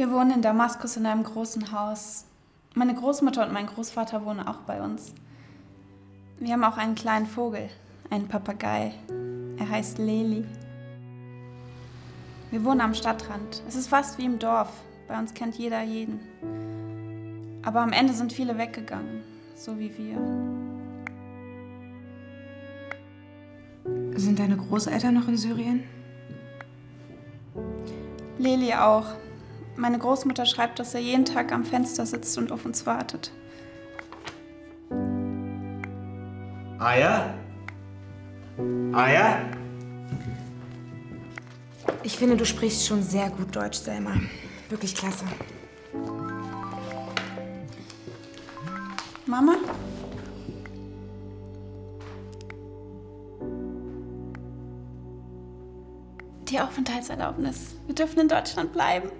Wir wohnen in Damaskus in einem großen Haus. Meine Großmutter und mein Großvater wohnen auch bei uns. Wir haben auch einen kleinen Vogel, einen Papagei. Er heißt Leli. Wir wohnen am Stadtrand. Es ist fast wie im Dorf. Bei uns kennt jeder jeden. Aber am Ende sind viele weggegangen, so wie wir. Sind deine Großeltern noch in Syrien? Leli auch. Meine Großmutter schreibt, dass er jeden Tag am Fenster sitzt und auf uns wartet. Aya? Aya? Ich finde, du sprichst schon sehr gut Deutsch, Selma. Wirklich klasse. Mama? Die Aufenthaltserlaubnis. Wir dürfen in Deutschland bleiben.